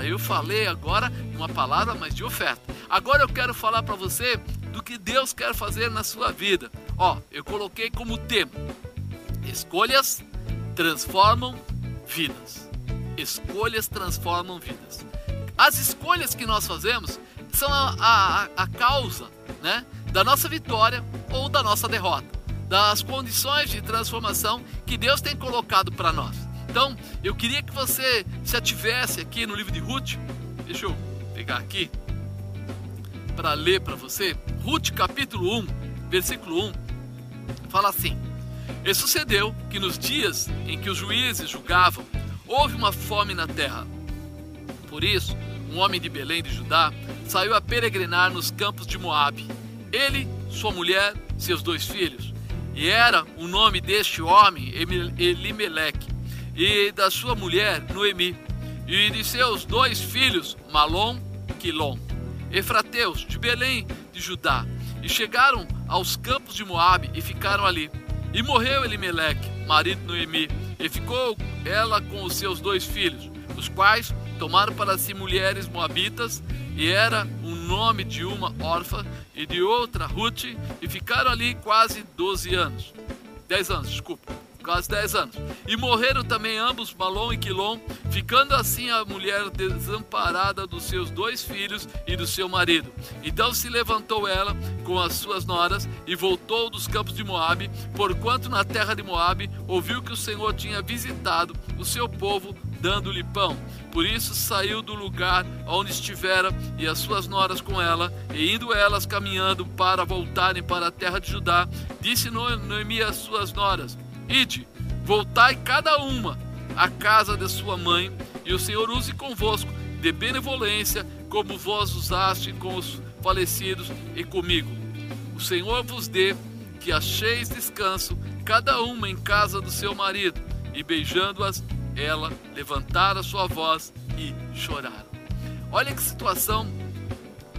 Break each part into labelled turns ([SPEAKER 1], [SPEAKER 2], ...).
[SPEAKER 1] Eu falei agora uma palavra, mas de oferta. Agora eu quero falar para você do que Deus quer fazer na sua vida. Ó, eu coloquei como tema: escolhas transformam vidas. Escolhas transformam vidas. As escolhas que nós fazemos são a, a, a causa né, da nossa vitória ou da nossa derrota, das condições de transformação que Deus tem colocado para nós. Então, eu queria que você se ativesse aqui no livro de Ruth. Deixa eu pegar aqui para ler para você. Ruth, capítulo 1, versículo 1, fala assim: E sucedeu que nos dias em que os juízes julgavam, houve uma fome na terra. Por isso, um homem de Belém de Judá saiu a peregrinar nos campos de Moabe. Ele, sua mulher, seus dois filhos. E era o nome deste homem Elimeleque e da sua mulher Noemi, e de seus dois filhos Malom e Quilom, efrateus de Belém de Judá, e chegaram aos campos de Moabe e ficaram ali. E morreu Elimeleque, marido de Noemi, e ficou ela com os seus dois filhos, os quais tomaram para si mulheres moabitas, e era o nome de uma órfã e de outra Ruth, e ficaram ali quase 12 anos. 10 anos, desculpa quase 10 anos. E morreram também ambos, Malom e Quilom, ficando assim a mulher desamparada dos seus dois filhos e do seu marido. Então se levantou ela com as suas noras e voltou dos campos de Moabe, porquanto na terra de Moabe ouviu que o Senhor tinha visitado o seu povo dando-lhe pão. Por isso saiu do lugar onde estivera e as suas noras com ela, e indo elas caminhando para voltarem para a terra de Judá, disse Noemi às suas noras: Ide, voltai cada uma à casa de sua mãe, e o Senhor use convosco de benevolência, como vós usaste com os falecidos e comigo. O Senhor vos dê que acheis descanso, cada uma em casa do seu marido. E beijando-as, ela levantara sua voz e choraram. Olha que situação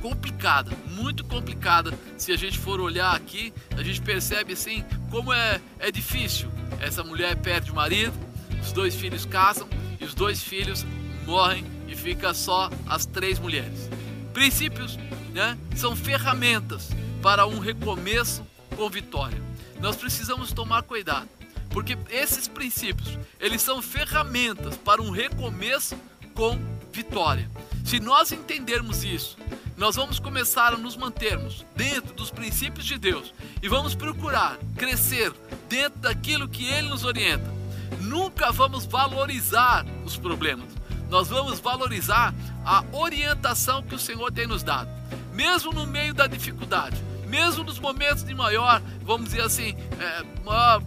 [SPEAKER 1] complicada, muito complicada. Se a gente for olhar aqui, a gente percebe assim como é, é difícil essa mulher perde o marido, os dois filhos casam e os dois filhos morrem e fica só as três mulheres. Princípios né, são ferramentas para um recomeço com vitória. Nós precisamos tomar cuidado, porque esses princípios, eles são ferramentas para um recomeço com vitória. Se nós entendermos isso, nós vamos começar a nos mantermos dentro dos princípios de Deus e vamos procurar crescer dentro daquilo que Ele nos orienta. Nunca vamos valorizar os problemas, nós vamos valorizar a orientação que o Senhor tem nos dado, mesmo no meio da dificuldade, mesmo nos momentos de maior, vamos dizer assim, é, maior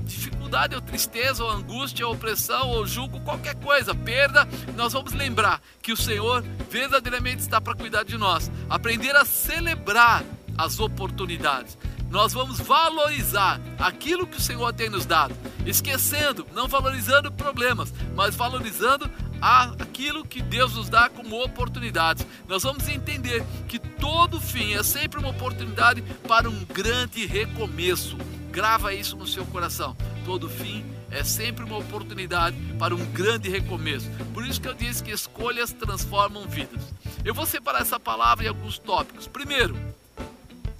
[SPEAKER 1] dificuldade ou tristeza ou angústia ou opressão ou julgo, qualquer coisa, perda, nós vamos lembrar que o Senhor verdadeiramente está para cuidar de nós. Aprender a celebrar as oportunidades. Nós vamos valorizar aquilo que o Senhor tem nos dado, esquecendo, não valorizando problemas, mas valorizando aquilo que Deus nos dá como oportunidades. Nós vamos entender que todo fim é sempre uma oportunidade para um grande recomeço. Grava isso no seu coração. Todo fim é sempre uma oportunidade para um grande recomeço. Por isso que eu disse que escolhas transformam vidas. Eu vou separar essa palavra em alguns tópicos. Primeiro,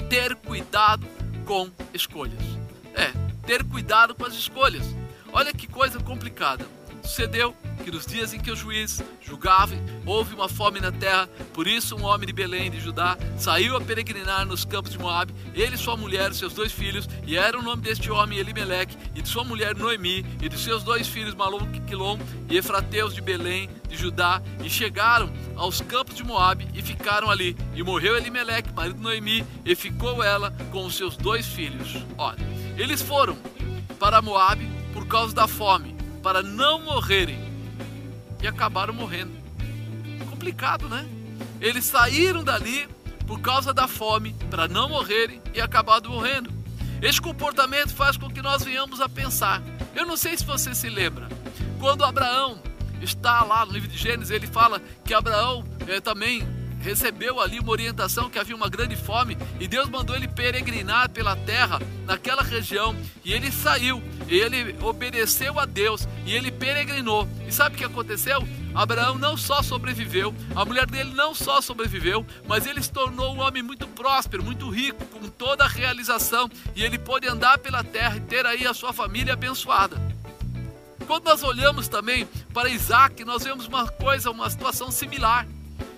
[SPEAKER 1] ter cuidado com escolhas. É, ter cuidado com as escolhas. Olha que coisa complicada. Sucedeu que nos dias em que os juízes julgavam, houve uma fome na terra, por isso um homem de Belém, de Judá, saiu a peregrinar nos campos de Moabe, ele, sua mulher, seus dois filhos, e era o nome deste homem Elimeleque, e de sua mulher Noemi, e de seus dois filhos Malom Quilom, e Efrateus de Belém, de Judá, e chegaram aos campos de Moabe e ficaram ali. E morreu Elimeleque, marido de Noemi, e ficou ela com os seus dois filhos. Olha, eles foram para Moabe por causa da fome, para não morrerem e acabaram morrendo. Complicado, né? Eles saíram dali por causa da fome para não morrerem e acabaram morrendo. Este comportamento faz com que nós venhamos a pensar. Eu não sei se você se lembra, quando Abraão está lá no livro de Gênesis, ele fala que Abraão é, também recebeu ali uma orientação que havia uma grande fome e Deus mandou ele peregrinar pela terra naquela região e ele saiu, e ele obedeceu a Deus e ele peregrinou. E sabe o que aconteceu? Abraão não só sobreviveu, a mulher dele não só sobreviveu, mas ele se tornou um homem muito próspero, muito rico, com toda a realização, e ele pôde andar pela terra e ter aí a sua família abençoada. Quando nós olhamos também para Isaac, nós vemos uma coisa, uma situação similar.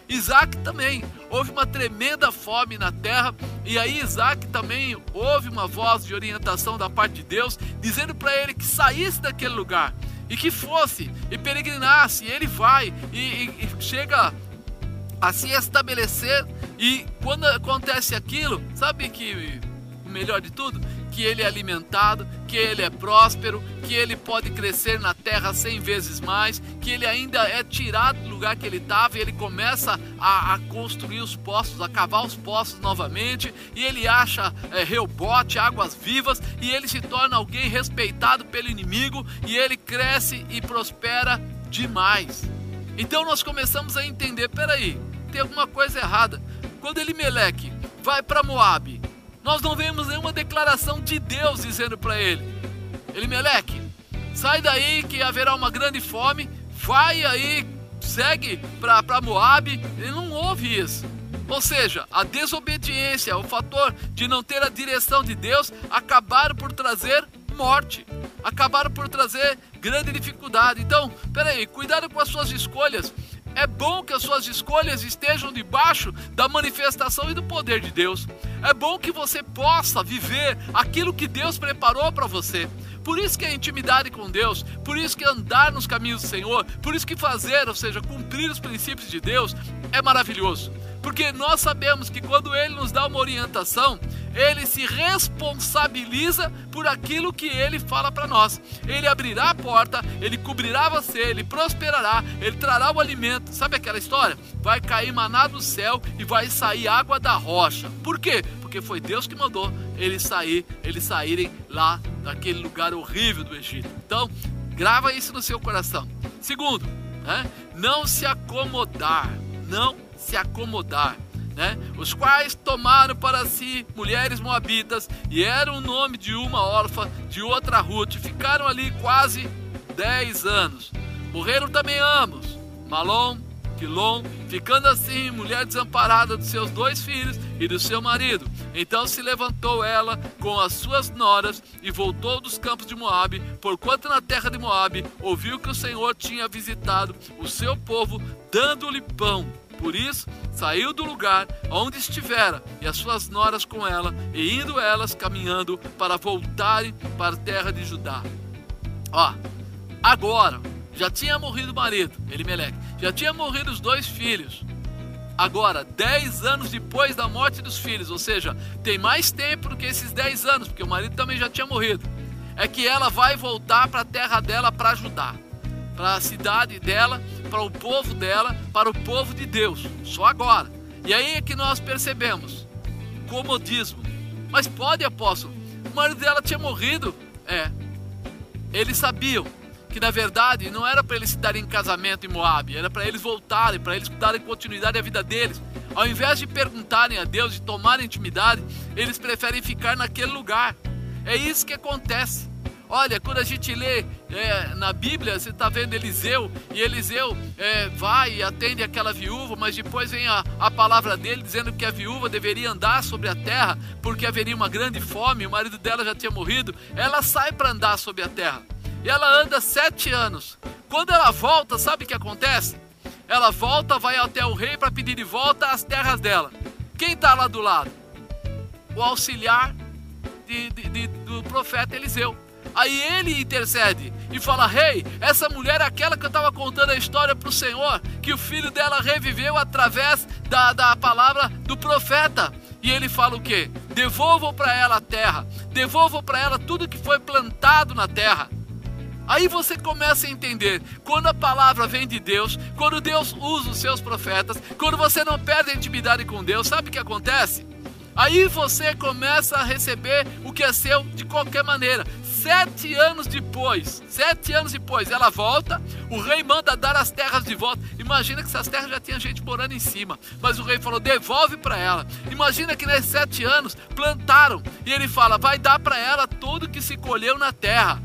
[SPEAKER 1] Isaac também houve uma tremenda fome na terra, e aí Isaac também houve uma voz de orientação da parte de Deus, dizendo para ele que saísse daquele lugar e que fosse e peregrinasse. E ele vai e, e, e chega a se estabelecer. E quando acontece aquilo, sabe que o melhor de tudo? Que ele é alimentado, que ele é próspero, que ele pode crescer na terra cem vezes mais, que ele ainda é tirado do lugar que ele estava e ele começa a, a, construir os poços, a cavar os poços novamente, e ele acha é, reubote, águas vivas, e ele se torna alguém respeitado pelo inimigo, e ele cresce e prospera demais. Então nós começamos a entender, peraí, tem alguma coisa errada. Quando Elimeleque vai para Moabe, nós não vemos nenhuma declaração de Deus dizendo para ele: Elimeleque, sai daí que haverá uma grande fome, vai aí, segue para Moabe. Ele não ouve isso. Ou seja, a desobediência, o fator de não ter a direção de Deus, acabaram por trazer morte, acabaram por trazer grande dificuldade. Então, peraí, cuidado com as suas escolhas. É bom que as suas escolhas estejam debaixo da manifestação e do poder de Deus. É bom que você possa viver aquilo que Deus preparou para você. Por isso que a intimidade com Deus, por isso que andar nos caminhos do Senhor, por isso que fazer, ou seja, cumprir os princípios de Deus é maravilhoso. Porque nós sabemos que quando Ele nos dá uma orientação, ele se responsabiliza por aquilo que ele fala para nós. Ele abrirá a porta, ele cobrirá você, ele prosperará, ele trará o alimento. Sabe aquela história? Vai cair maná do céu e vai sair água da rocha. Por quê? Porque foi Deus que mandou eles sair, eles saírem lá daquele lugar horrível do Egito. Então, grava isso no seu coração. Segundo, né? não se acomodar, não se acomodar né? os quais tomaram para si mulheres moabitas e eram o nome de uma órfã, de outra Ruth, ficaram ali quase dez anos. Morreram também ambos, Malom, Quilom, ficando assim mulher desamparada dos seus dois filhos e do seu marido. Então se levantou ela com as suas noras e voltou dos campos de Moabe, porquanto na terra de Moabe ouviu que o Senhor tinha visitado o seu povo, dando-lhe pão. Por isso, saiu do lugar onde estivera e as suas noras com ela, e indo elas caminhando para voltarem para a terra de Judá. Ó, agora já tinha morrido o marido, Elimeleque, já tinha morrido os dois filhos. Agora, dez anos depois da morte dos filhos, ou seja, tem mais tempo do que esses dez anos, porque o marido também já tinha morrido. É que ela vai voltar para a terra dela para ajudar para a cidade dela, para o povo dela, para o povo de Deus. Só agora. E aí é que nós percebemos comodismo. Mas pode, apóstolo, o marido dela tinha morrido. É. Eles sabiam que na verdade não era para eles se darem em casamento em Moab, era para eles voltarem, para eles darem continuidade à vida deles. Ao invés de perguntarem a Deus e tomarem intimidade, eles preferem ficar naquele lugar. É isso que acontece. Olha, quando a gente lê é, na Bíblia, você está vendo Eliseu, e Eliseu é, vai e atende aquela viúva, mas depois vem a, a palavra dele dizendo que a viúva deveria andar sobre a terra, porque haveria uma grande fome, o marido dela já tinha morrido. Ela sai para andar sobre a terra, e ela anda sete anos. Quando ela volta, sabe o que acontece? Ela volta, vai até o rei para pedir de volta as terras dela. Quem está lá do lado? O auxiliar de, de, de, do profeta Eliseu. Aí ele intercede e fala: Rei, hey, essa mulher é aquela que eu estava contando a história para o Senhor, que o filho dela reviveu através da, da palavra do profeta. E ele fala o que? Devolvam para ela a terra, devolvam para ela tudo que foi plantado na terra. Aí você começa a entender quando a palavra vem de Deus, quando Deus usa os seus profetas, quando você não perde a intimidade com Deus, sabe o que acontece? Aí você começa a receber o que é seu de qualquer maneira. Sete anos depois, sete anos depois, ela volta, o rei manda dar as terras de volta. Imagina que essas terras já tinha gente morando em cima, mas o rei falou: devolve para ela. Imagina que nesses sete anos plantaram e ele fala: vai dar para ela tudo que se colheu na terra.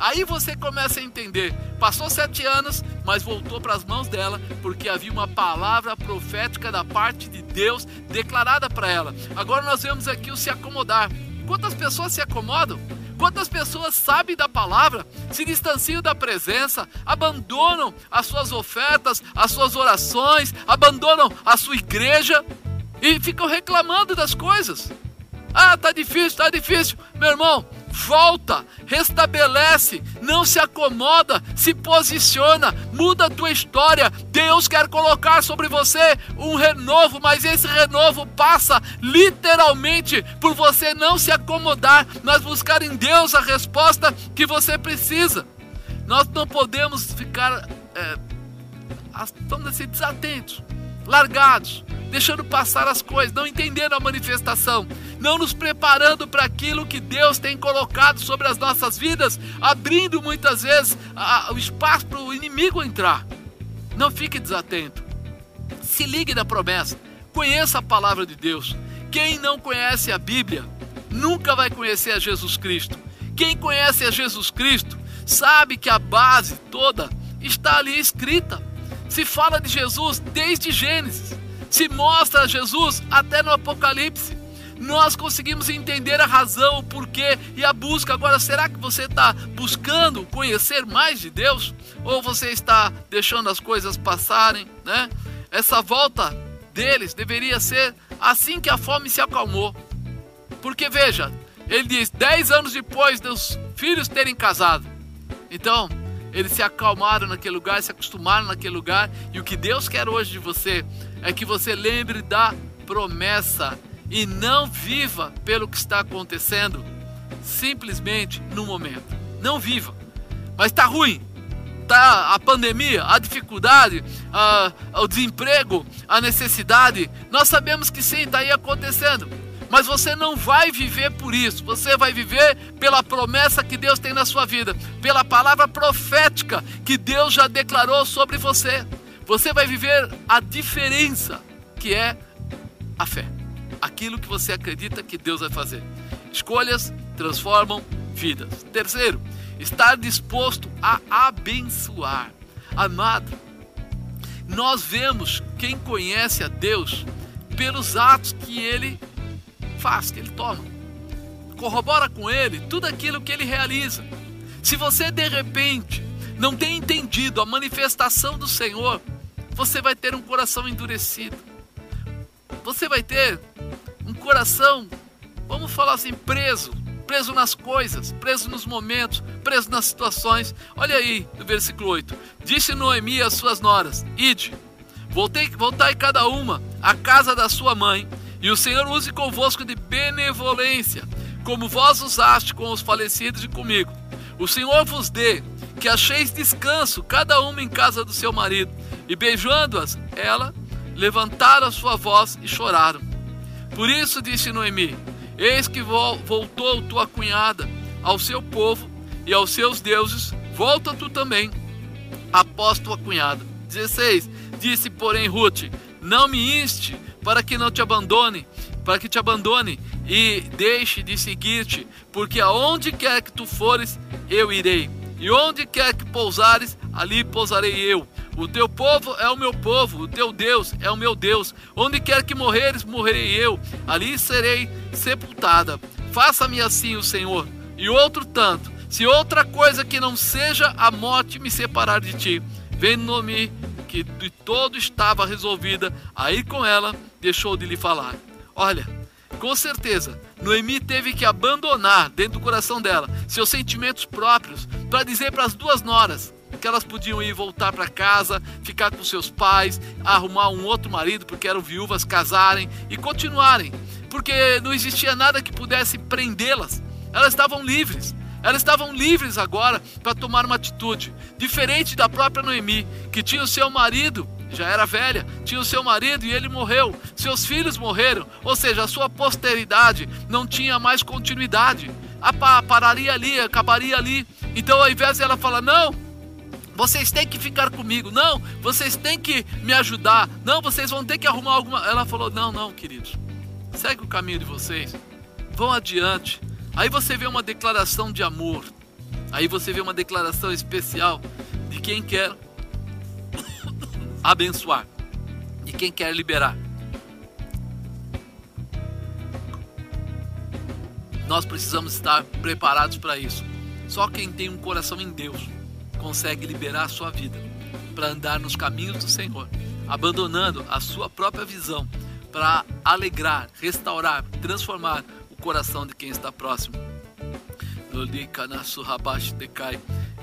[SPEAKER 1] Aí você começa a entender. Passou sete anos, mas voltou para as mãos dela, porque havia uma palavra profética da parte de Deus declarada para ela. Agora nós vemos aqui o se acomodar. Quantas pessoas se acomodam? Quantas pessoas sabem da palavra, se distanciam da presença, abandonam as suas ofertas, as suas orações, abandonam a sua igreja e ficam reclamando das coisas? Ah, tá difícil, tá difícil. Meu irmão, volta, restabelece, não se acomoda, se posiciona, muda a tua história. Deus quer colocar sobre você um renovo, mas esse renovo passa literalmente por você não se acomodar, mas buscar em Deus a resposta que você precisa. Nós não podemos ficar, é, dizer, desatentos, largados deixando passar as coisas, não entendendo a manifestação, não nos preparando para aquilo que Deus tem colocado sobre as nossas vidas, abrindo muitas vezes o espaço para o inimigo entrar. Não fique desatento. Se ligue na promessa. Conheça a palavra de Deus. Quem não conhece a Bíblia nunca vai conhecer a Jesus Cristo. Quem conhece a Jesus Cristo sabe que a base toda está ali escrita. Se fala de Jesus desde Gênesis se mostra Jesus até no Apocalipse. Nós conseguimos entender a razão, o porquê e a busca. Agora, será que você está buscando conhecer mais de Deus? Ou você está deixando as coisas passarem? Né? Essa volta deles deveria ser assim que a fome se acalmou. Porque veja, ele diz: dez anos depois dos filhos terem casado. Então, eles se acalmaram naquele lugar, se acostumaram naquele lugar. E o que Deus quer hoje de você é que você lembre da promessa e não viva pelo que está acontecendo simplesmente no momento. Não viva. Mas está ruim. Tá a pandemia, a dificuldade, a, o desemprego, a necessidade. Nós sabemos que sim, está aí acontecendo mas você não vai viver por isso. Você vai viver pela promessa que Deus tem na sua vida, pela palavra profética que Deus já declarou sobre você. Você vai viver a diferença que é a fé. Aquilo que você acredita que Deus vai fazer. Escolhas transformam vidas. Terceiro, estar disposto a abençoar. Amado, nós vemos quem conhece a Deus pelos atos que ele faz, que ele toma. Corrobora com ele tudo aquilo que ele realiza. Se você de repente não tem entendido a manifestação do Senhor, você vai ter um coração endurecido. Você vai ter um coração, vamos falar assim, preso, preso nas coisas, preso nos momentos, preso nas situações. Olha aí no versículo 8: Disse Noemi às suas noras: Ide, voltei, voltai cada uma à casa da sua mãe e o Senhor use convosco de benevolência, como vós usaste com os falecidos e comigo. O Senhor vos dê que acheis descanso, cada uma em casa do seu marido. E beijando-as, ela levantaram a sua voz e choraram. Por isso disse Noemi: Eis que voltou tua cunhada ao seu povo e aos seus deuses, volta tu também, após tua cunhada. 16. Disse, porém, Ruth: Não me inste para que não te abandone, para que te abandone e deixe de seguir-te, porque aonde quer que tu fores, eu irei, e onde quer que pousares, ali pousarei eu. O teu povo é o meu povo, o teu Deus é o meu Deus. Onde quer que morreres, morrerei eu, ali serei sepultada. Faça-me assim o Senhor, e outro tanto, se outra coisa que não seja a morte me separar de ti. Vendo-me que de todo estava resolvida a ir com ela, deixou de lhe falar. Olha, com certeza, Noemi teve que abandonar dentro do coração dela seus sentimentos próprios para dizer para as duas noras que elas podiam ir voltar para casa, ficar com seus pais, arrumar um outro marido porque eram viúvas, casarem e continuarem, porque não existia nada que pudesse prendê-las. Elas estavam livres. Elas estavam livres agora para tomar uma atitude, diferente da própria Noemi, que tinha o seu marido, já era velha, tinha o seu marido e ele morreu, seus filhos morreram, ou seja, a sua posteridade não tinha mais continuidade, pararia ali, acabaria ali. Então, ao invés de ela falar, não, vocês têm que ficar comigo, não, vocês têm que me ajudar, não, vocês vão ter que arrumar alguma. Ela falou, não, não, queridos, segue o caminho de vocês, vão adiante, Aí você vê uma declaração de amor. Aí você vê uma declaração especial de quem quer abençoar, de quem quer liberar. Nós precisamos estar preparados para isso. Só quem tem um coração em Deus consegue liberar a sua vida para andar nos caminhos do Senhor, abandonando a sua própria visão para alegrar, restaurar, transformar coração de quem está próximo.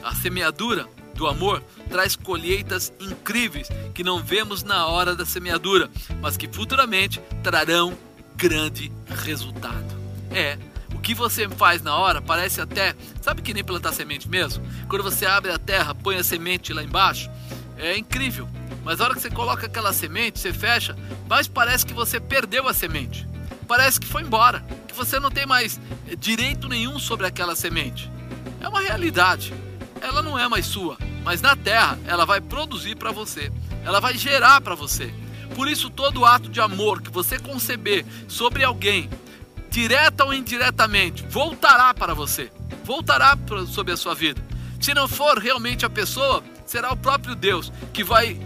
[SPEAKER 1] A semeadura do amor traz colheitas incríveis que não vemos na hora da semeadura, mas que futuramente trarão grande resultado. É, o que você faz na hora parece até, sabe que nem plantar semente mesmo? Quando você abre a terra, põe a semente lá embaixo, é incrível. Mas a hora que você coloca aquela semente, você fecha, mas parece que você perdeu a semente. Parece que foi embora você não tem mais direito nenhum sobre aquela semente. É uma realidade. Ela não é mais sua, mas na terra ela vai produzir para você. Ela vai gerar para você. Por isso todo ato de amor que você conceber sobre alguém, direta ou indiretamente, voltará para você. Voltará sobre a sua vida. Se não for realmente a pessoa, será o próprio Deus que vai,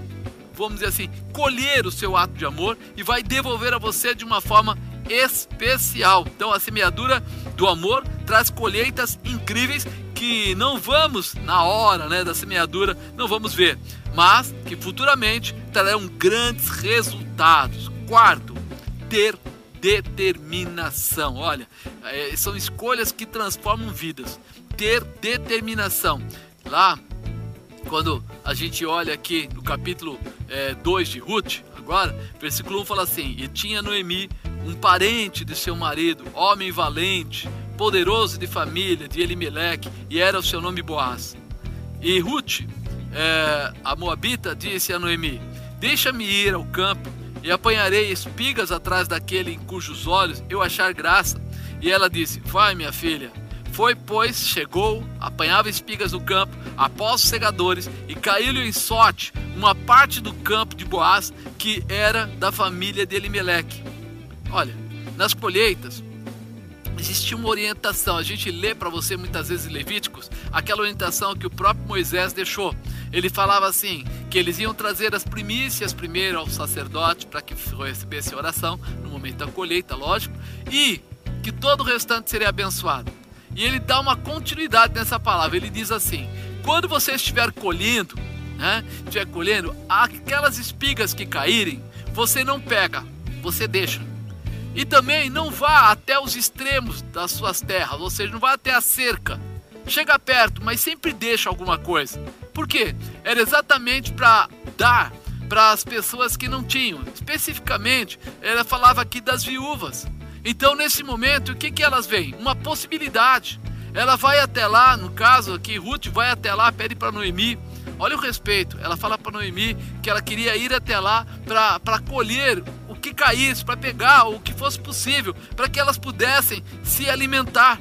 [SPEAKER 1] vamos dizer assim, colher o seu ato de amor e vai devolver a você de uma forma especial. Então a semeadura do amor traz colheitas incríveis que não vamos na hora, né, da semeadura, não vamos ver, mas que futuramente trarão grandes resultados. Quarto, ter determinação. Olha, é, são escolhas que transformam vidas. Ter determinação. Lá, quando a gente olha aqui no capítulo 2 é, de Ruth, agora, versículo 1 fala assim: E tinha Noemi um parente de seu marido, homem valente, poderoso de família, de Elimeleque, e era o seu nome Boaz. E Ruth, é, a Moabita, disse a Noemi: Deixa-me ir ao campo e apanharei espigas atrás daquele em cujos olhos eu achar graça. E ela disse: Vai, minha filha. Foi, pois, chegou, apanhava espigas no campo, após os segadores, e caiu-lhe em sorte uma parte do campo de Boaz, que era da família de Elimeleque. Olha, nas colheitas existia uma orientação. A gente lê para você muitas vezes Levíticos aquela orientação que o próprio Moisés deixou. Ele falava assim: que eles iam trazer as primícias primeiro ao sacerdote para que recebesse oração no momento da colheita, lógico, e que todo o restante seria abençoado. E ele dá uma continuidade nessa palavra. Ele diz assim: quando você estiver colhendo, né, estiver colhendo, aquelas espigas que caírem, você não pega, você deixa. E também não vá até os extremos das suas terras, ou seja, não vá até a cerca. Chega perto, mas sempre deixa alguma coisa. Por quê? Era exatamente para dar para as pessoas que não tinham. Especificamente, ela falava aqui das viúvas. Então, nesse momento, o que, que elas veem? Uma possibilidade. Ela vai até lá, no caso aqui, Ruth vai até lá, pede para Noemi. Olha o respeito. Ela fala para Noemi que ela queria ir até lá para colher que caísse, para pegar o que fosse possível, para que elas pudessem se alimentar.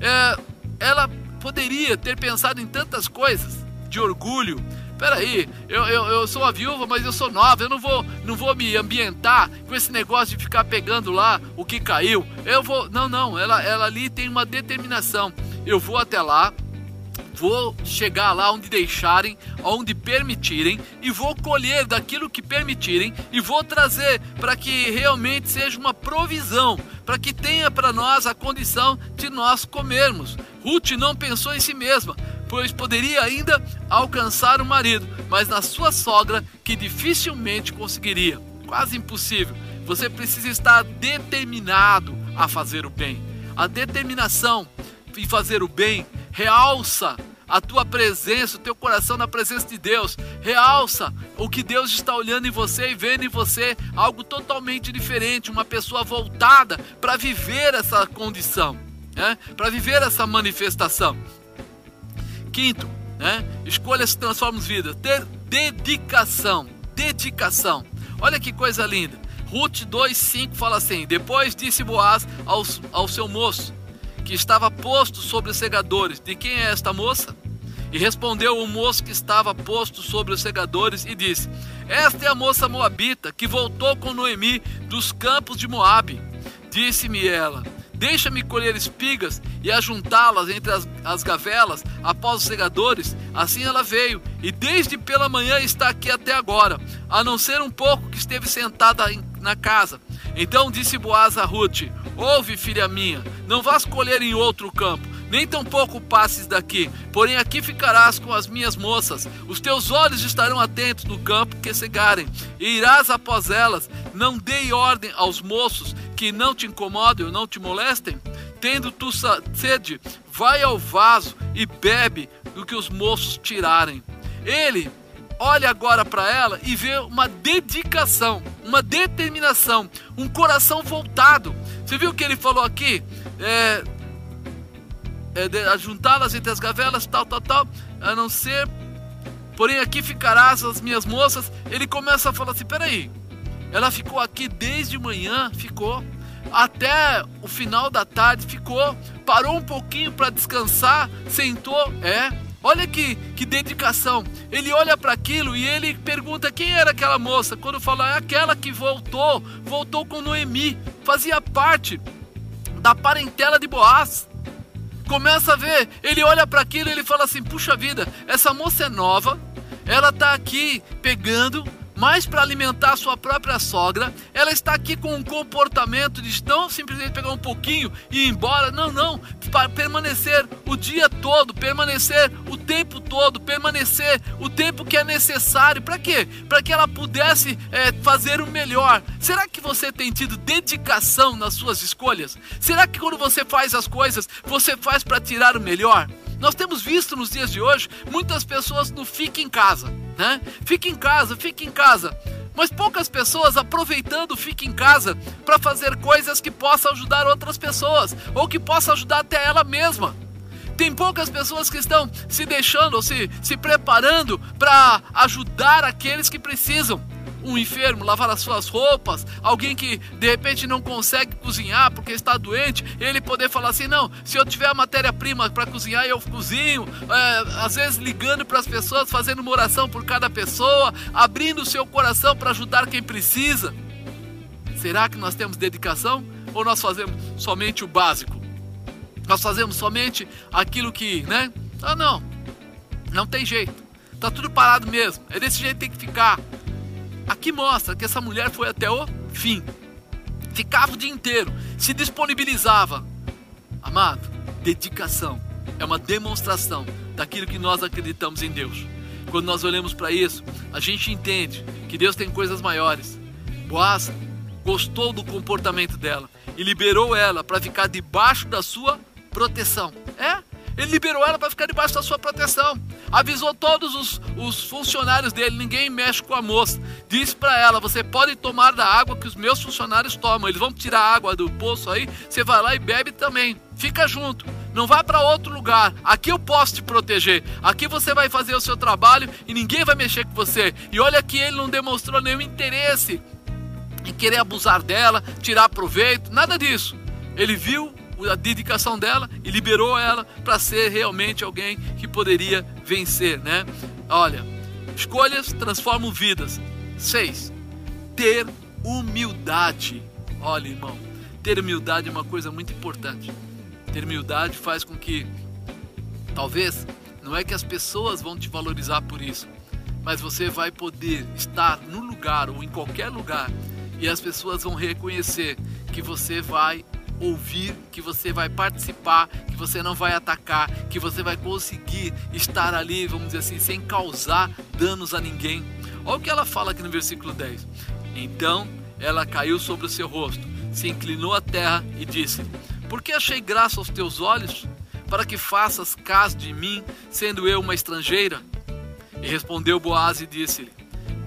[SPEAKER 1] É, ela poderia ter pensado em tantas coisas de orgulho. Peraí, eu, eu, eu sou uma viúva, mas eu sou nova, eu não vou, não vou me ambientar com esse negócio de ficar pegando lá o que caiu. Eu vou. Não, não, ela, ela ali tem uma determinação. Eu vou até lá, vou chegar lá onde deixarem, onde permitirem, e vou colher daquilo que permitirem, e vou trazer para que realmente seja uma provisão, para que tenha para nós a condição de nós comermos. Ruth não pensou em si mesma, pois poderia ainda alcançar o marido, mas na sua sogra, que dificilmente conseguiria. Quase impossível. Você precisa estar determinado a fazer o bem. A determinação em fazer o bem realça a tua presença, o teu coração na presença de Deus. Realça o que Deus está olhando em você e vendo em você algo totalmente diferente, uma pessoa voltada para viver essa condição. né? para viver essa manifestação. Quinto, né? escolhas que transformam vidas. Ter dedicação. Dedicação. Olha que coisa linda. Ruth 2,5 fala assim: Depois disse Boaz ao, ao seu moço, que estava posto sobre os segadores: De quem é esta moça? E respondeu o moço que estava posto sobre os segadores e disse: Esta é a moça moabita que voltou com Noemi dos campos de Moabe. Disse-me ela: Deixa-me colher espigas e ajuntá-las entre as, as gavelas após os segadores. Assim ela veio, e desde pela manhã está aqui até agora, a não ser um pouco que esteve sentada em, na casa. Então disse Boaz a Ruth: Ouve, filha minha, não vás colher em outro campo nem tampouco passes daqui, porém aqui ficarás com as minhas moças. Os teus olhos estarão atentos no campo que cegarem, e irás após elas. Não dei ordem aos moços que não te incomodem ou não te molestem. Tendo tu sede, vai ao vaso e bebe do que os moços tirarem. Ele olha agora para ela e vê uma dedicação, uma determinação, um coração voltado. Você viu o que ele falou aqui? É, ajuntá-las entre as gavelas, tal, tal, tal, a não ser. Porém, aqui ficarás as minhas moças. Ele começa a falar assim: peraí, ela ficou aqui desde manhã, ficou, até o final da tarde, ficou, parou um pouquinho para descansar, sentou, é. Olha que, que dedicação. Ele olha para aquilo e ele pergunta quem era aquela moça. Quando fala, é aquela que voltou, voltou com Noemi, fazia parte da parentela de Boaz começa a ver, ele olha para aquilo e ele fala assim: puxa vida, essa moça é nova, ela está aqui pegando, mais para alimentar sua própria sogra. Ela está aqui com um comportamento de não simplesmente pegar um pouquinho e ir embora. Não, não. Para permanecer o dia todo, permanecer o tempo todo, permanecer o tempo que é necessário. Para quê? Para que ela pudesse é, fazer o melhor. Será que você tem tido dedicação nas suas escolhas? Será que quando você faz as coisas, você faz para tirar o melhor? Nós temos visto nos dias de hoje muitas pessoas no fique em casa, né? Fique em casa, fique em casa. Mas poucas pessoas aproveitando o fique em casa para fazer coisas que possam ajudar outras pessoas ou que possam ajudar até ela mesma. Tem poucas pessoas que estão se deixando ou se, se preparando para ajudar aqueles que precisam um enfermo lavar as suas roupas, alguém que de repente não consegue cozinhar porque está doente, ele poder falar assim: não, se eu tiver a matéria-prima para cozinhar, eu cozinho. É, às vezes ligando para as pessoas, fazendo uma oração por cada pessoa, abrindo o seu coração para ajudar quem precisa. Será que nós temos dedicação ou nós fazemos somente o básico? Nós fazemos somente aquilo que, né? Ah, não, não tem jeito. Tá tudo parado mesmo. É desse jeito que tem que ficar. Aqui mostra que essa mulher foi até o fim. Ficava o dia inteiro, se disponibilizava. Amado, dedicação é uma demonstração daquilo que nós acreditamos em Deus. Quando nós olhamos para isso, a gente entende que Deus tem coisas maiores. Boaz gostou do comportamento dela e liberou ela para ficar debaixo da sua proteção. É, ele liberou ela para ficar debaixo da sua proteção. Avisou todos os, os funcionários dele: ninguém mexe com a moça. Disse para ela: você pode tomar da água que os meus funcionários tomam. Eles vão tirar a água do poço aí. Você vai lá e bebe também. Fica junto. Não vá para outro lugar. Aqui eu posso te proteger. Aqui você vai fazer o seu trabalho e ninguém vai mexer com você. E olha que ele não demonstrou nenhum interesse em querer abusar dela, tirar proveito, nada disso. Ele viu a dedicação dela e liberou ela para ser realmente alguém que poderia vencer, né? Olha, escolhas transformam vidas. Seis, ter humildade. Olha, irmão, ter humildade é uma coisa muito importante. Ter humildade faz com que, talvez, não é que as pessoas vão te valorizar por isso, mas você vai poder estar no lugar ou em qualquer lugar e as pessoas vão reconhecer que você vai ouvir, que você vai participar, que você não vai atacar, que você vai conseguir estar ali, vamos dizer assim, sem causar danos a ninguém. Olha o que ela fala aqui no versículo 10. Então ela caiu sobre o seu rosto, se inclinou à terra e disse: Por que achei graça aos teus olhos? Para que faças caso de mim, sendo eu uma estrangeira? E respondeu Boaz e disse-lhe: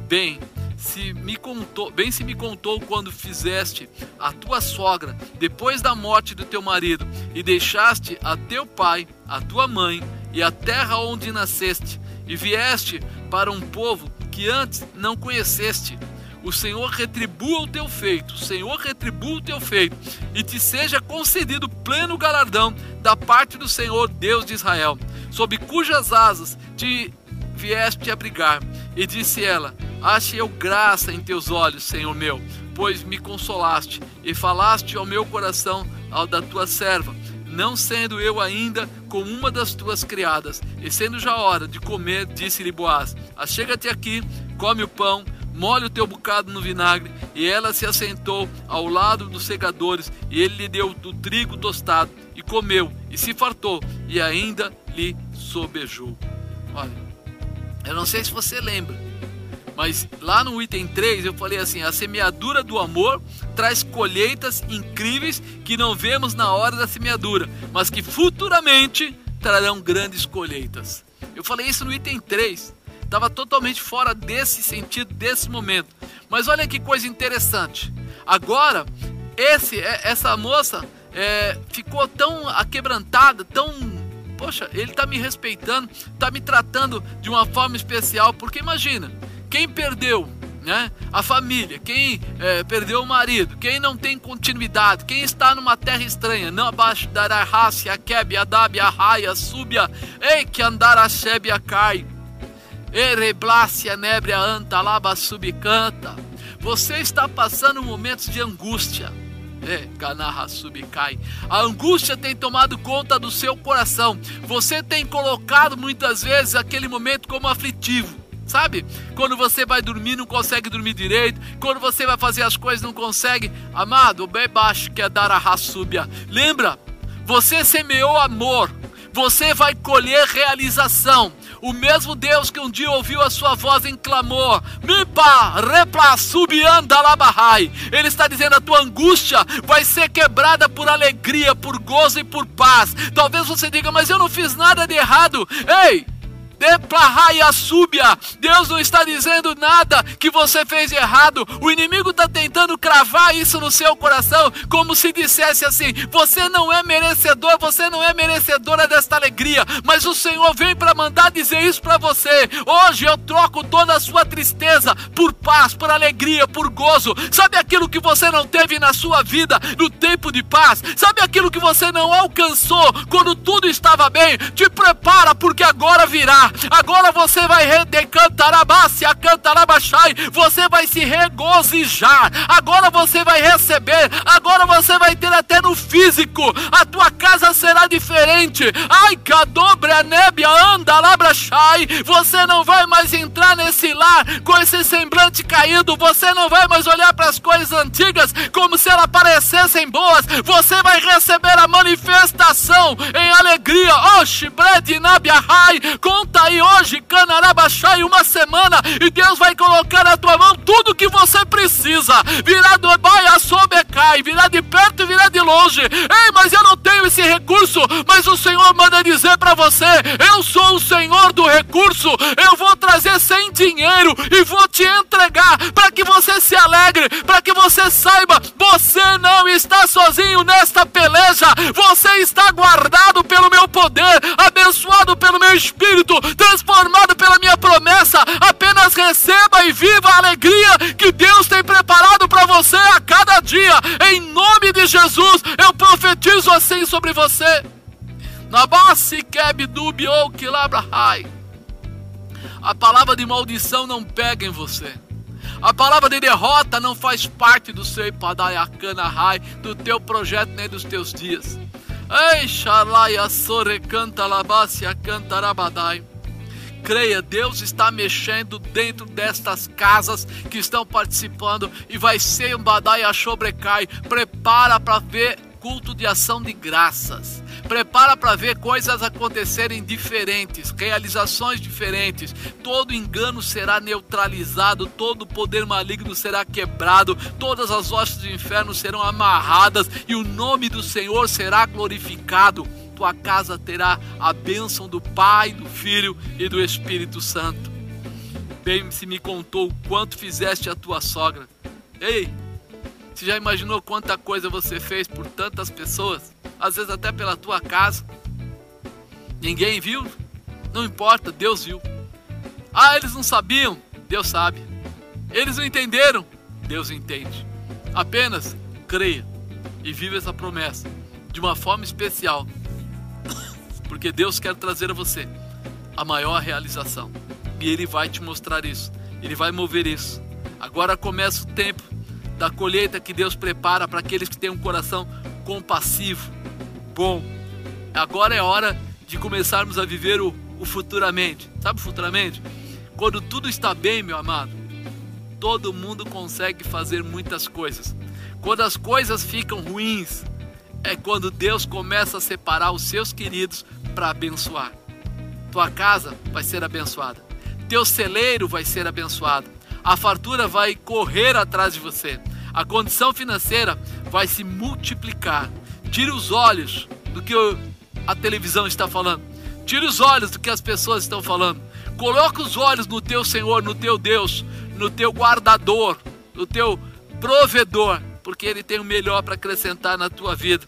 [SPEAKER 1] Bem, se me contou, bem se me contou quando fizeste a tua sogra depois da morte do teu marido e deixaste a teu pai, a tua mãe e a terra onde nasceste e vieste para um povo que antes não conheceste. O Senhor retribua o teu feito, o Senhor retribua o teu feito, e te seja concedido pleno galardão da parte do Senhor Deus de Israel, sob cujas asas te vieste abrigar. E disse ela: Ache eu graça em teus olhos, Senhor meu, pois me consolaste e falaste ao meu coração ao da tua serva, não sendo eu ainda como uma das tuas criadas. E sendo já hora de comer, disse-lhe Boaz: Achega-te aqui, come o pão, molhe o teu bocado no vinagre. E ela se assentou ao lado dos segadores, e ele lhe deu do trigo tostado, e comeu, e se fartou, e ainda lhe sobejou. Olha, eu não sei se você lembra, mas lá no item 3 eu falei assim: a semeadura do amor traz colheitas incríveis que não vemos na hora da semeadura, mas que futuramente trarão grandes colheitas. Eu falei isso no item 3. Estava totalmente fora desse sentido, desse momento. Mas olha que coisa interessante. Agora, esse, é, essa moça é, ficou tão aquebrantada, tão poxa, ele está me respeitando, está me tratando de uma forma especial, porque imagina, quem perdeu né? A família, quem é, perdeu o marido, quem não tem continuidade, quem está numa terra estranha, não abaixo da raça, a keb, a dab, a raia, súbia, ei que andar a shebe a cai, ereblácia, nebria, anta, laba, subcanta. Você está passando momentos de angústia. É, Ganarra subcai. A angústia tem tomado conta do seu coração. Você tem colocado muitas vezes aquele momento como aflitivo. Sabe? Quando você vai dormir, não consegue dormir direito. Quando você vai fazer as coisas, não consegue. Amado, bem baixo que é dar a. Lembra? Você semeou amor. Você vai colher realização. O mesmo Deus que um dia ouviu a sua voz em clamor, Mipa, repla, subianda. Ele está dizendo: a tua angústia vai ser quebrada por alegria, por gozo e por paz. Talvez você diga, mas eu não fiz nada de errado. Ei! Deplahaya súbia. Deus não está dizendo nada que você fez errado. O inimigo está tentando cravar isso no seu coração, como se dissesse assim: você não é merecedor, você não é merecedora desta alegria. Mas o Senhor vem para mandar dizer isso para você. Hoje eu troco toda a sua tristeza por paz, por alegria, por gozo. Sabe aquilo que você não teve na sua vida no tempo de paz? Sabe aquilo que você não alcançou quando tudo estava bem? Te prepara, porque agora virá agora você vai redecantarabácia, cantarabachai, você vai se regozijar, agora você vai receber, agora você vai ter até no físico, a tua casa será diferente, ai, cadobre a nébia, anda, labrachai, você não vai mais entrar nesse lar com esse semblante caído, você não vai mais olhar para as coisas antigas como se elas parecessem boas, você vai receber a manifestação em alegria, oxe, brede nabiahai, com Tá aí hoje, Canarabachai, uma semana, e Deus vai colocar na tua mão tudo que você precisa. Virá do baia sobecai, virá de perto e virá de longe. Ei, mas eu não tenho esse recurso, mas o Senhor manda dizer para você: eu sou o Senhor do recurso, eu vou trazer sem dinheiro e vou te entregar para que você se alegre, para que você saiba, você não está sozinho nesta peleja, você está guardado pelo meu poder, abençoado pelo meu espírito, transformado pela minha promessa. Apenas receba e viva a alegria que Deus tem preparado para você a cada dia. Em nome de Jesus, eu profetizo assim sobre você. A palavra de maldição não pega em você. A palavra de derrota não faz parte do seu Ipadayakana do teu projeto nem dos teus dias. Ei, Shalaya Sore canta Labasia Cantarabadai creia, Deus está mexendo dentro destas casas que estão participando e vai ser um badai a sobrecai. Prepara para ver culto de ação de graças. Prepara para ver coisas acontecerem diferentes, realizações diferentes. Todo engano será neutralizado, todo poder maligno será quebrado, todas as hostes do inferno serão amarradas e o nome do Senhor será glorificado tua casa terá a bênção do Pai, do Filho e do Espírito Santo. bem se me contou o quanto fizeste a tua sogra. Ei, você já imaginou quanta coisa você fez por tantas pessoas? Às vezes até pela tua casa. Ninguém viu? Não importa, Deus viu. Ah, eles não sabiam? Deus sabe. Eles não entenderam? Deus entende. Apenas creia e viva essa promessa de uma forma especial. Porque Deus quer trazer a você a maior realização. E Ele vai te mostrar isso. Ele vai mover isso. Agora começa o tempo da colheita que Deus prepara para aqueles que têm um coração compassivo, bom. Agora é hora de começarmos a viver o, o futuramente. Sabe futuramente? Quando tudo está bem, meu amado, todo mundo consegue fazer muitas coisas. Quando as coisas ficam ruins, é quando Deus começa a separar os seus queridos para abençoar. Tua casa vai ser abençoada. Teu celeiro vai ser abençoado a fartura vai correr atrás de você, a condição financeira vai se multiplicar. Tire os olhos do que a televisão está falando, tire os olhos do que as pessoas estão falando. Coloque os olhos no teu Senhor, no teu Deus, no teu guardador, no teu provedor, porque Ele tem o melhor para acrescentar na tua vida.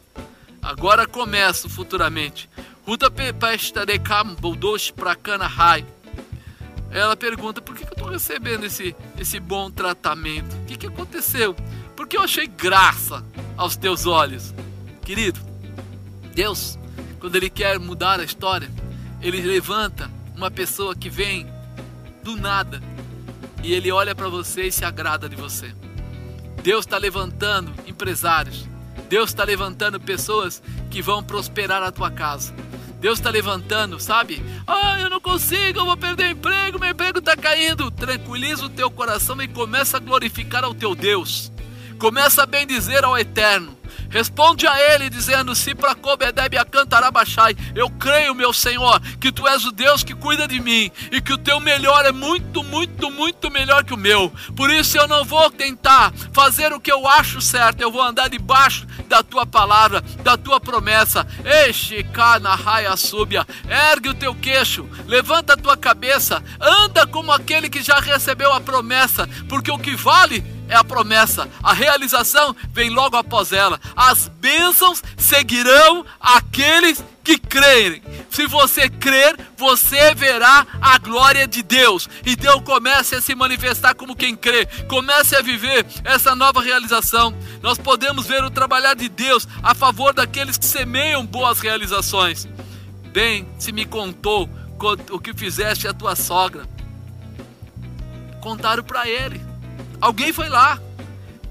[SPEAKER 1] Agora começa futuramente. Ruta pestare cambodosh prakana rai ela pergunta: por que eu estou recebendo esse, esse bom tratamento? O que, que aconteceu? Porque eu achei graça aos teus olhos. Querido, Deus, quando Ele quer mudar a história, Ele levanta uma pessoa que vem do nada e Ele olha para você e se agrada de você. Deus está levantando empresários. Deus está levantando pessoas que vão prosperar a tua casa. Deus está levantando, sabe? Ah, eu não consigo, eu vou perder emprego, meu emprego está caindo. Tranquiliza o teu coração e começa a glorificar ao teu Deus. Começa a bendizer ao Eterno. Responde a ele dizendo: Se para Cobedebe a cantarabachai, eu creio, meu Senhor, que tu és o Deus que cuida de mim e que o teu melhor é muito, muito, muito melhor que o meu. Por isso eu não vou tentar fazer o que eu acho certo, eu vou andar debaixo da tua palavra, da tua promessa. na raia súbia, ergue o teu queixo, levanta a tua cabeça, anda como aquele que já recebeu a promessa, porque o que vale é a promessa, a realização vem logo após ela. As bênçãos seguirão aqueles que crerem. Se você crer, você verá a glória de Deus. Então comece a se manifestar como quem crê. Comece a viver essa nova realização. Nós podemos ver o trabalhar de Deus a favor daqueles que semeiam boas realizações. Bem, se me contou o que fizeste a tua sogra. Contaram para ele. Alguém foi lá.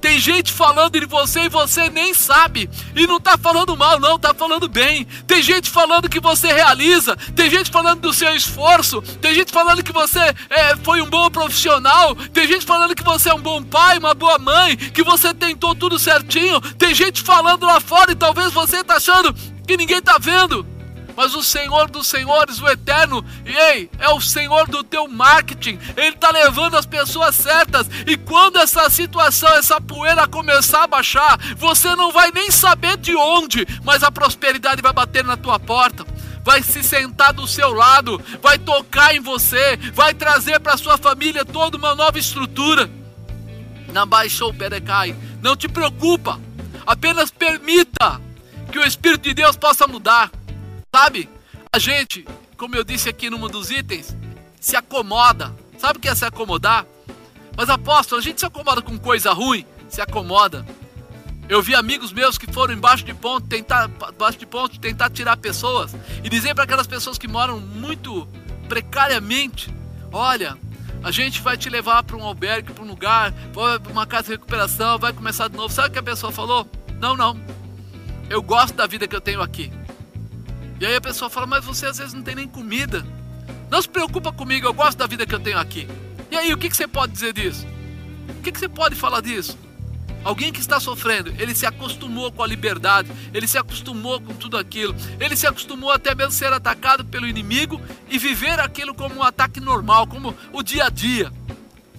[SPEAKER 1] Tem gente falando de você e você nem sabe. E não está falando mal, não, está falando bem. Tem gente falando que você realiza. Tem gente falando do seu esforço. Tem gente falando que você é, foi um bom profissional. Tem gente falando que você é um bom pai, uma boa mãe. Que você tentou tudo certinho. Tem gente falando lá fora e talvez você está achando que ninguém está vendo mas o Senhor dos Senhores, o Eterno, ei, é o Senhor do teu marketing. Ele está levando as pessoas certas. E quando essa situação, essa poeira começar a baixar, você não vai nem saber de onde, mas a prosperidade vai bater na tua porta vai se sentar do seu lado, vai tocar em você, vai trazer para sua família toda uma nova estrutura. Não baixou Perecai, não te preocupa, apenas permita que o Espírito de Deus possa mudar. Sabe? A gente, como eu disse aqui num dos itens, se acomoda. Sabe o que é se acomodar? Mas apóstolo, a gente se acomoda com coisa ruim, se acomoda. Eu vi amigos meus que foram embaixo de ponto tentar, embaixo de ponto tentar tirar pessoas e dizer para aquelas pessoas que moram muito precariamente, olha, a gente vai te levar para um albergue, para um lugar, para uma casa de recuperação, vai começar de novo. Sabe o que a pessoa falou? Não, não. Eu gosto da vida que eu tenho aqui. E aí a pessoa fala, mas você às vezes não tem nem comida. Não se preocupa comigo, eu gosto da vida que eu tenho aqui. E aí, o que, que você pode dizer disso? O que, que você pode falar disso? Alguém que está sofrendo, ele se acostumou com a liberdade, ele se acostumou com tudo aquilo, ele se acostumou até mesmo ser atacado pelo inimigo e viver aquilo como um ataque normal, como o dia a dia.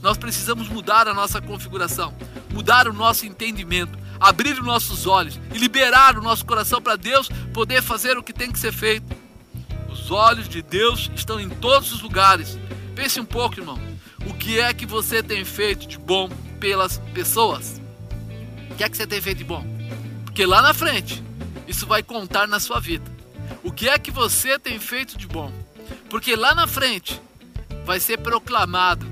[SPEAKER 1] Nós precisamos mudar a nossa configuração, mudar o nosso entendimento, abrir os nossos olhos e liberar o nosso coração para Deus poder fazer o que tem que ser feito. Os olhos de Deus estão em todos os lugares. Pense um pouco, irmão. o que é que você tem feito de bom pelas pessoas. O que é que você tem feito de bom? Porque lá na frente, isso vai contar na sua vida. O que é que você tem feito de bom? Porque lá na frente vai ser proclamado,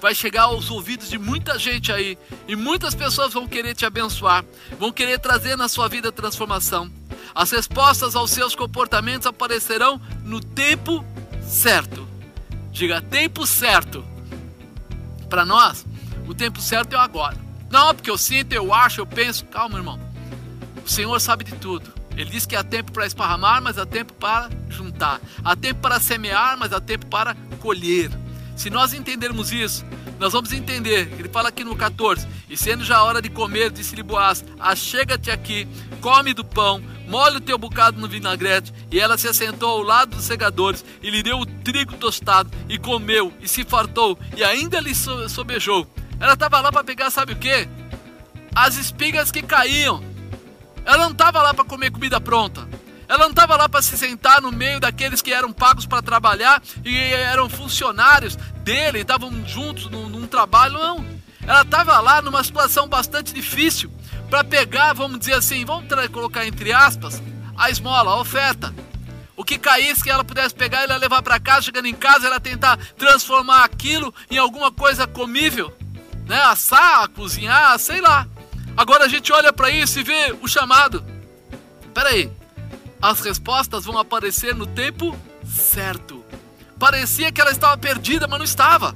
[SPEAKER 1] vai chegar aos ouvidos de muita gente aí, e muitas pessoas vão querer te abençoar, vão querer trazer na sua vida transformação. As respostas aos seus comportamentos aparecerão no tempo certo. Diga tempo certo. Para nós, o tempo certo é agora. Não, porque eu sinto, eu acho, eu penso. Calma, irmão. O Senhor sabe de tudo. Ele diz que há tempo para esparramar, mas há tempo para juntar. Há tempo para semear, mas há tempo para colher. Se nós entendermos isso, nós vamos entender. Ele fala aqui no 14: E sendo já a hora de comer, disse-lhe Boaz: Achega-te aqui, come do pão, molhe o teu bocado no vinagrete. E ela se assentou ao lado dos segadores e lhe deu o trigo tostado e comeu e se fartou e ainda lhe sobejou. Ela estava lá para pegar, sabe o que? As espigas que caíam. Ela não estava lá para comer comida pronta. Ela não estava lá para se sentar no meio daqueles que eram pagos para trabalhar e eram funcionários dele, estavam juntos num, num trabalho, não. Ela estava lá numa situação bastante difícil para pegar, vamos dizer assim, vamos colocar entre aspas, a esmola, a oferta. O que caísse que ela pudesse pegar, ela levar para casa, chegando em casa, ela tentar transformar aquilo em alguma coisa comível, né? Assar, cozinhar, sei lá. Agora a gente olha para isso e vê o chamado. Peraí, as respostas vão aparecer no tempo certo. Parecia que ela estava perdida, mas não estava.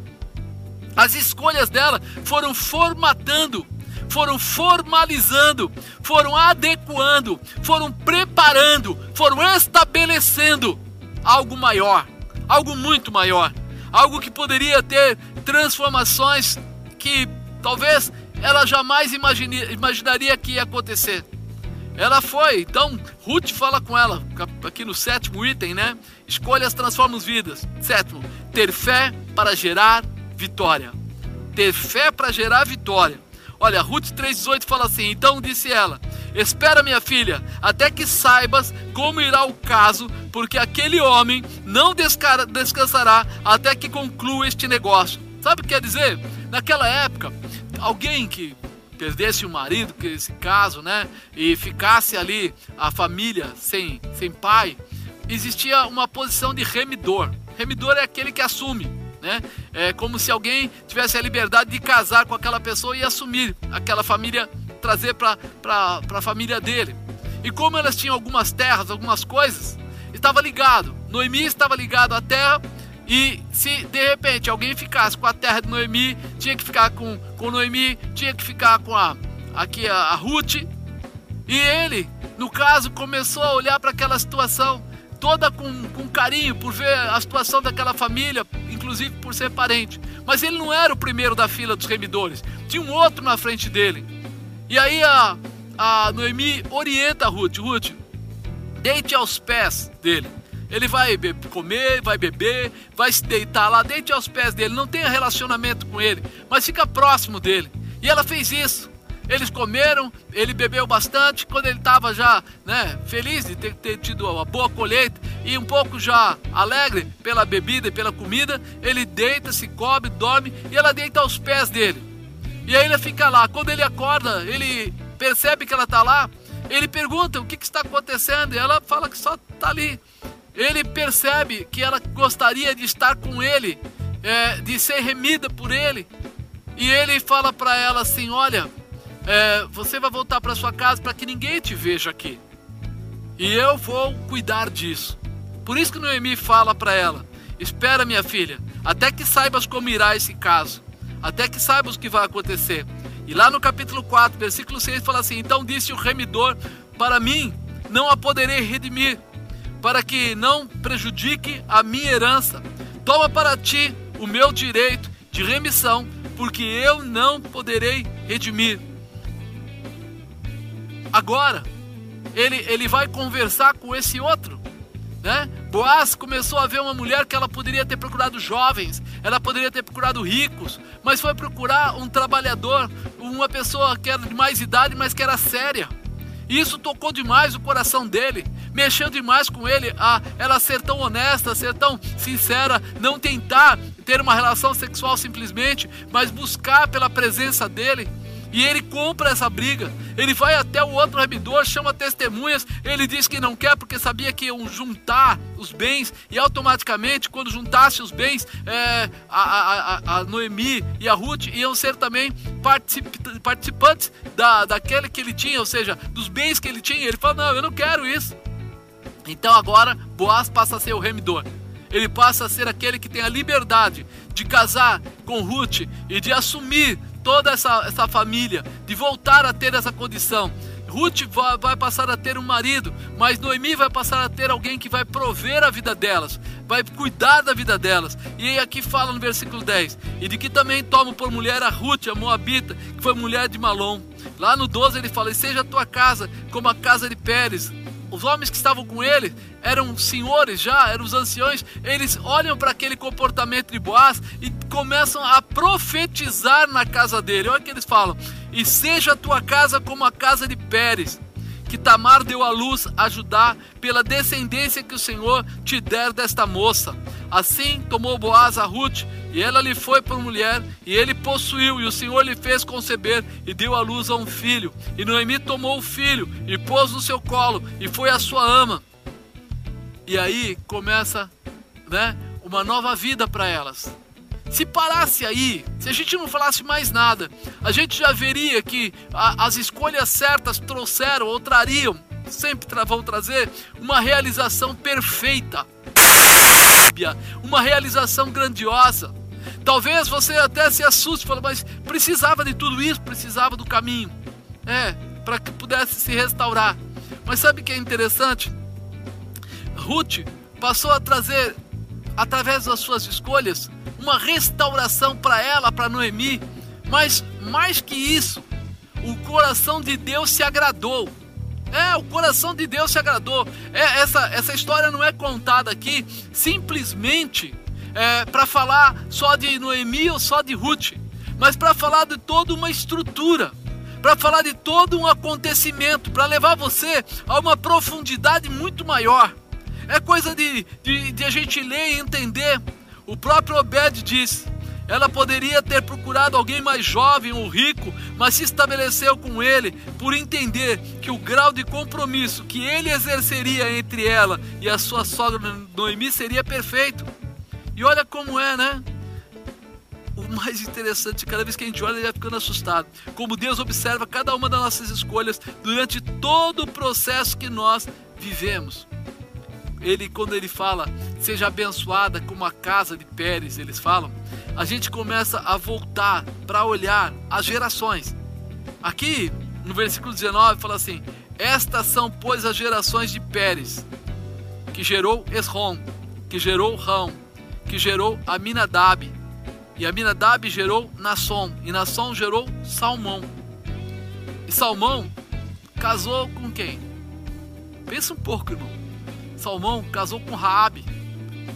[SPEAKER 1] As escolhas dela foram formatando, foram formalizando, foram adequando, foram preparando, foram estabelecendo algo maior, algo muito maior, algo que poderia ter transformações que talvez ela jamais imaginaria que ia acontecer. Ela foi, então Ruth fala com ela, aqui no sétimo item, né? Escolhas transformam vidas. Sétimo, ter fé para gerar vitória. Ter fé para gerar vitória. Olha, Ruth 3,18 fala assim: Então disse ela: Espera, minha filha, até que saibas como irá o caso, porque aquele homem não descansará até que conclua este negócio. Sabe o que quer dizer? Naquela época, alguém que perdesse o marido, que esse caso, né, e ficasse ali a família sem, sem pai, existia uma posição de remidor. Remidor é aquele que assume, né? É como se alguém tivesse a liberdade de casar com aquela pessoa e assumir aquela família, trazer para a família dele. E como elas tinham algumas terras, algumas coisas, estava ligado. Noemi estava ligado à terra e se de repente alguém ficasse com a terra de Noemi, tinha que ficar com, com Noemi, tinha que ficar com a aqui a, a Ruth. E ele, no caso, começou a olhar para aquela situação toda com, com carinho por ver a situação daquela família, inclusive por ser parente. Mas ele não era o primeiro da fila dos remidores, tinha um outro na frente dele. E aí a, a Noemi orienta a Ruth: Ruth, deite aos pés dele. Ele vai comer, vai beber, vai se deitar lá, deite aos pés dele, não tenha relacionamento com ele, mas fica próximo dele. E ela fez isso. Eles comeram, ele bebeu bastante. Quando ele estava já né, feliz de ter, ter tido uma boa colheita e um pouco já alegre pela bebida e pela comida, ele deita, se cobre, dorme e ela deita aos pés dele. E aí ele fica lá. Quando ele acorda, ele percebe que ela está lá. Ele pergunta o que, que está acontecendo e ela fala que só está ali ele percebe que ela gostaria de estar com ele, é, de ser remida por ele. E ele fala para ela assim: Olha, é, você vai voltar para sua casa para que ninguém te veja aqui. E eu vou cuidar disso. Por isso que Noemi fala para ela: Espera, minha filha, até que saibas como irá esse caso, até que saibas o que vai acontecer. E lá no capítulo 4, versículo 6 fala assim: Então disse o remidor: Para mim não a poderei redimir para que não prejudique a minha herança. Toma para ti o meu direito de remissão, porque eu não poderei redimir. Agora, ele, ele vai conversar com esse outro. Né? Boaz começou a ver uma mulher que ela poderia ter procurado jovens, ela poderia ter procurado ricos, mas foi procurar um trabalhador, uma pessoa que era de mais idade, mas que era séria. Isso tocou demais o coração dele mexeu demais com ele, a ela ser tão honesta, ser tão sincera, não tentar ter uma relação sexual simplesmente, mas buscar pela presença dele. E ele compra essa briga. Ele vai até o outro remidor, chama testemunhas. Ele diz que não quer porque sabia que iam juntar os bens. E automaticamente, quando juntasse os bens, é, a, a, a, Noemi e a Ruth iam ser também participantes da, daquele que ele tinha, ou seja, dos bens que ele tinha. Ele fala: Não, eu não quero isso. Então agora Boaz passa a ser o remidor. Ele passa a ser aquele que tem a liberdade de casar com Ruth e de assumir toda essa, essa família, de voltar a ter essa condição. Ruth vai, passar a ter um marido, mas Noemi vai passar a ter alguém que vai prover a vida delas, vai cuidar da vida delas. E aqui fala no versículo 10: E de que também tomo por mulher a Ruth, a Moabita, que foi mulher de Malom. Lá no 12 ele fala: E seja a tua casa como a casa de Pérez, os homens que estavam com ele eram senhores já, eram os anciões. Eles olham para aquele comportamento de Boaz e começam a profetizar na casa dele. Olha o que eles falam: E seja a tua casa como a casa de Pérez, que Tamar deu à luz a Judá, pela descendência que o Senhor te der desta moça. Assim tomou Boaz a Ruth, e ela lhe foi por mulher, e ele possuiu, e o Senhor lhe fez conceber, e deu à luz a um filho. E Noemi tomou o filho, e pôs no seu colo, e foi a sua ama. E aí começa né, uma nova vida para elas. Se parasse aí, se a gente não falasse mais nada, a gente já veria que a, as escolhas certas trouxeram ou trariam, sempre vão trazer, uma realização perfeita, uma realização grandiosa. Talvez você até se assuste, fale, mas precisava de tudo isso, precisava do caminho, é, para que pudesse se restaurar. Mas sabe o que é interessante? Ruth passou a trazer, através das suas escolhas, uma restauração para ela, para Noemi. Mas mais que isso, o coração de Deus se agradou. É, o coração de Deus se agradou. É, essa, essa história não é contada aqui simplesmente é, para falar só de Noemi ou só de Ruth, mas para falar de toda uma estrutura, para falar de todo um acontecimento, para levar você a uma profundidade muito maior. É coisa de, de, de a gente ler e entender. O próprio Obed diz: ela poderia ter procurado alguém mais jovem ou rico, mas se estabeleceu com ele por entender que o grau de compromisso que ele exerceria entre ela e a sua sogra Noemi seria perfeito. E olha como é, né? O mais interessante, cada vez que a gente olha, ele vai ficando assustado. Como Deus observa cada uma das nossas escolhas durante todo o processo que nós vivemos. Ele, quando ele fala, seja abençoada como a casa de Pérez, eles falam, a gente começa a voltar para olhar as gerações. Aqui, no versículo 19, fala assim: Estas são, pois, as gerações de Pérez, que gerou Esrom, que gerou Rão, que gerou Aminadab. E Aminadab gerou Nasson, e Nasson gerou Salmão. E Salmão casou com quem? Pensa um pouco, irmão. Salmão casou com Raabe.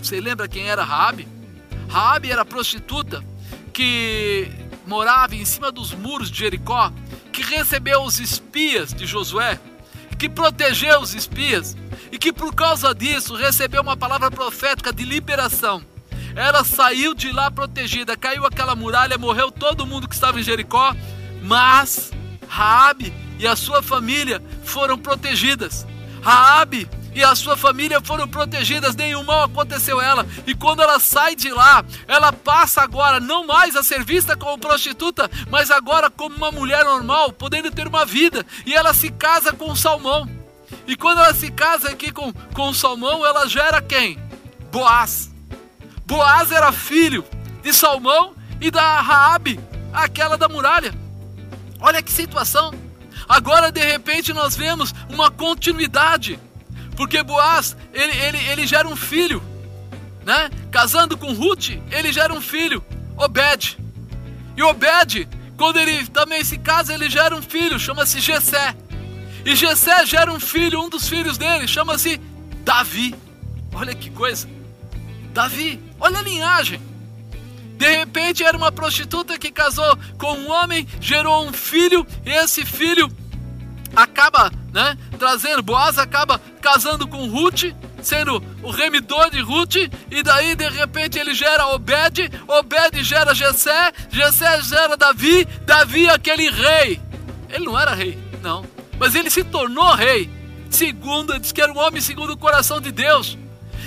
[SPEAKER 1] Você lembra quem era Raabe? Raabe era prostituta que morava em cima dos muros de Jericó, que recebeu os espias de Josué, que protegeu os espias e que por causa disso recebeu uma palavra profética de liberação. Ela saiu de lá protegida, caiu aquela muralha, morreu todo mundo que estava em Jericó, mas Raabe e a sua família foram protegidas. Raabe e a sua família foram protegidas, nenhum mal aconteceu a ela. E quando ela sai de lá, ela passa agora não mais a ser vista como prostituta, mas agora como uma mulher normal, podendo ter uma vida. E ela se casa com Salmão. E quando ela se casa aqui com, com Salmão, ela gera quem? Boaz. Boaz era filho de Salmão e da Raabe, aquela da muralha. Olha que situação. Agora de repente nós vemos uma continuidade, porque Boaz ele, ele, ele gera um filho, né? Casando com Ruth, ele gera um filho, Obed. E Obed, quando ele também se casa, ele gera um filho, chama-se Jessé. E Jessé gera um filho, um dos filhos dele, chama-se Davi. Olha que coisa. Davi, olha a linhagem. De repente era uma prostituta que casou com um homem, gerou um filho, e esse filho acaba, né, trazendo, Boaz acaba casando com Ruth, sendo o remidor de Ruth, e daí de repente ele gera Obed, Obed gera Jessé, Jessé gera Davi, Davi aquele rei. Ele não era rei, não, mas ele se tornou rei. Segundo, diz que era um homem segundo o coração de Deus.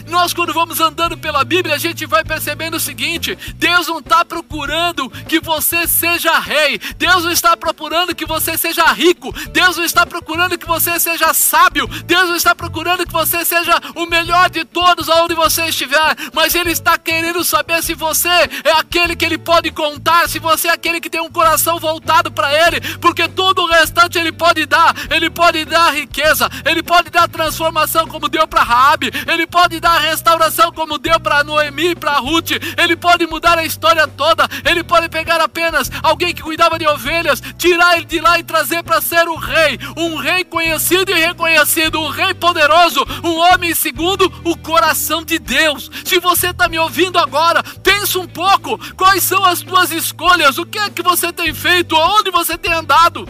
[SPEAKER 1] Nós, quando vamos andando pela Bíblia, a gente vai percebendo o seguinte: Deus não está procurando que você seja rei, Deus não está procurando que você seja rico, Deus não está procurando que você seja sábio, Deus não está procurando que você seja o melhor de todos aonde você estiver, mas Ele está querendo saber se você é aquele que Ele pode contar, se você é aquele que tem um coração voltado para Ele, porque todo o restante Ele pode dar, Ele pode dar riqueza, Ele pode dar transformação como deu para Raabe, Ele pode dar restauração como deu para Noemi e para Ruth. Ele pode mudar a história toda. Ele pode pegar apenas alguém que cuidava de ovelhas, tirar ele de lá e trazer para ser o rei, um rei conhecido e reconhecido, um rei poderoso, um homem segundo o coração de Deus. Se você está me ouvindo agora, pense um pouco. Quais são as tuas escolhas? O que é que você tem feito? Onde você tem andado?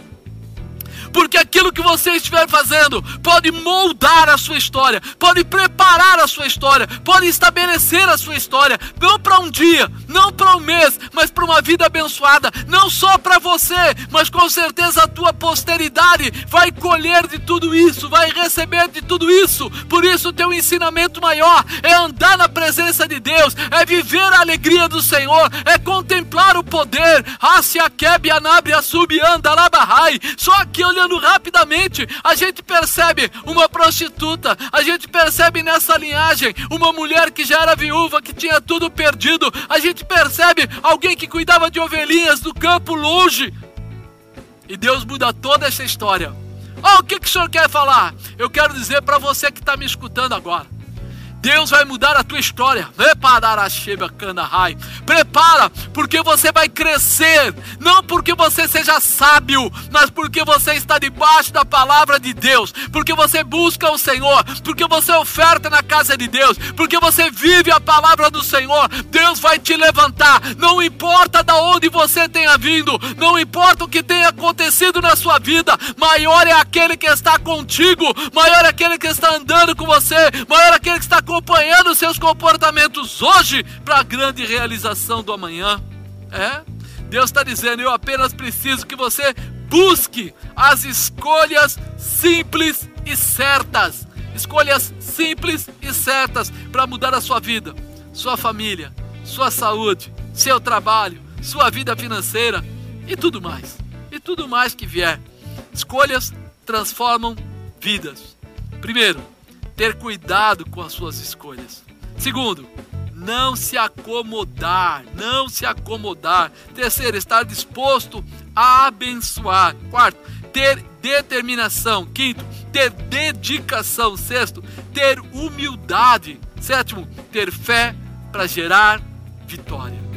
[SPEAKER 1] Porque aquilo que você estiver fazendo pode moldar a sua história, pode preparar a sua história, pode estabelecer a sua história, não para um dia, não para um mês, mas para uma vida abençoada, não só para você, mas com certeza a tua posteridade vai colher de tudo isso, vai receber de tudo isso. Por isso, o teu ensinamento maior é andar na presença de Deus, é viver a alegria do Senhor, é contemplar o poder. Só que olhando rapidamente, a gente percebe uma prostituta, a gente percebe nessa linhagem uma mulher que já era viúva, que tinha tudo perdido, a gente percebe alguém que cuidava de ovelhinhas do campo longe. E Deus muda toda essa história. Oh, o que, que o senhor quer falar? Eu quero dizer para você que está me escutando agora. Deus vai mudar a tua história. Prepara, porque você vai crescer, não porque você seja sábio, mas porque você está debaixo da palavra de Deus, porque você busca o Senhor, porque você oferta na casa de Deus, porque você vive a palavra do Senhor. Deus vai te levantar, não importa da onde você tenha vindo, não importa o que tenha acontecido na sua vida, maior é aquele que está contigo, maior é aquele que está andando com você, maior é aquele que está acompanhando seus comportamentos hoje para a grande realização do amanhã. É? Deus está dizendo: eu apenas preciso que você busque as escolhas simples e certas. Escolhas simples e certas para mudar a sua vida, sua família, sua saúde, seu trabalho, sua vida financeira e tudo mais. E tudo mais que vier. Escolhas transformam vidas. Primeiro, ter cuidado com as suas escolhas. Segundo, não se acomodar, não se acomodar. Terceiro, estar disposto a abençoar. Quarto, ter determinação. Quinto, ter dedicação. Sexto, ter humildade. Sétimo, ter fé para gerar vitória.